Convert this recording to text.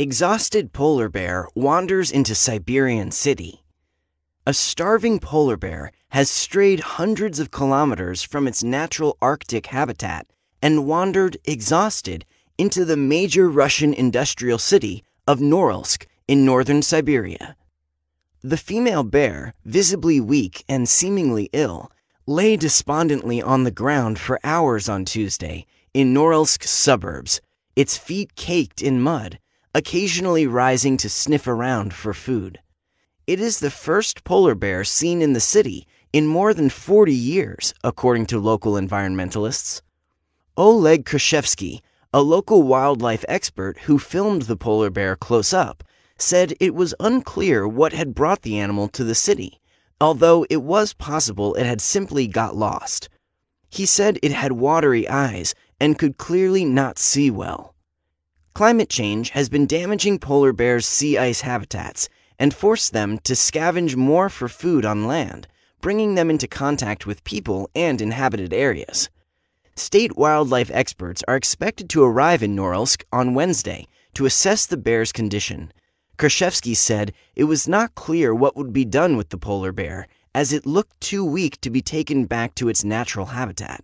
Exhausted polar bear wanders into Siberian city. A starving polar bear has strayed hundreds of kilometers from its natural Arctic habitat and wandered exhausted into the major Russian industrial city of Norilsk in northern Siberia. The female bear, visibly weak and seemingly ill, lay despondently on the ground for hours on Tuesday in Norilsk suburbs, its feet caked in mud, occasionally rising to sniff around for food. It is the first polar bear seen in the city in more than 40 years, according to local environmentalists. Oleg Krashevsky, a local wildlife expert who filmed the polar bear close up, said it was unclear what had brought the animal to the city, although it was possible it had simply got lost. He said it had watery eyes and could clearly not see well. Climate change has been damaging polar bears' sea ice habitats and forced them to scavenge more for food on land, bringing them into contact with people and inhabited areas. State wildlife experts are expected to arrive in Norilsk on Wednesday to assess the bear's condition. Krashevsky said it was not clear what would be done with the polar bear, as it looked too weak to be taken back to its natural habitat.